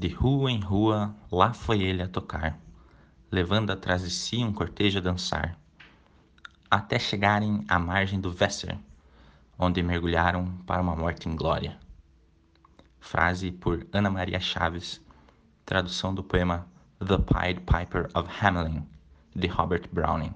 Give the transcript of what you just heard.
De rua em rua, lá foi ele a tocar, levando atrás de si um cortejo a dançar, até chegarem à margem do Weser, onde mergulharam para uma morte em glória. Frase por Ana Maria Chaves, tradução do poema The Pied Piper of Hamelin, de Robert Browning.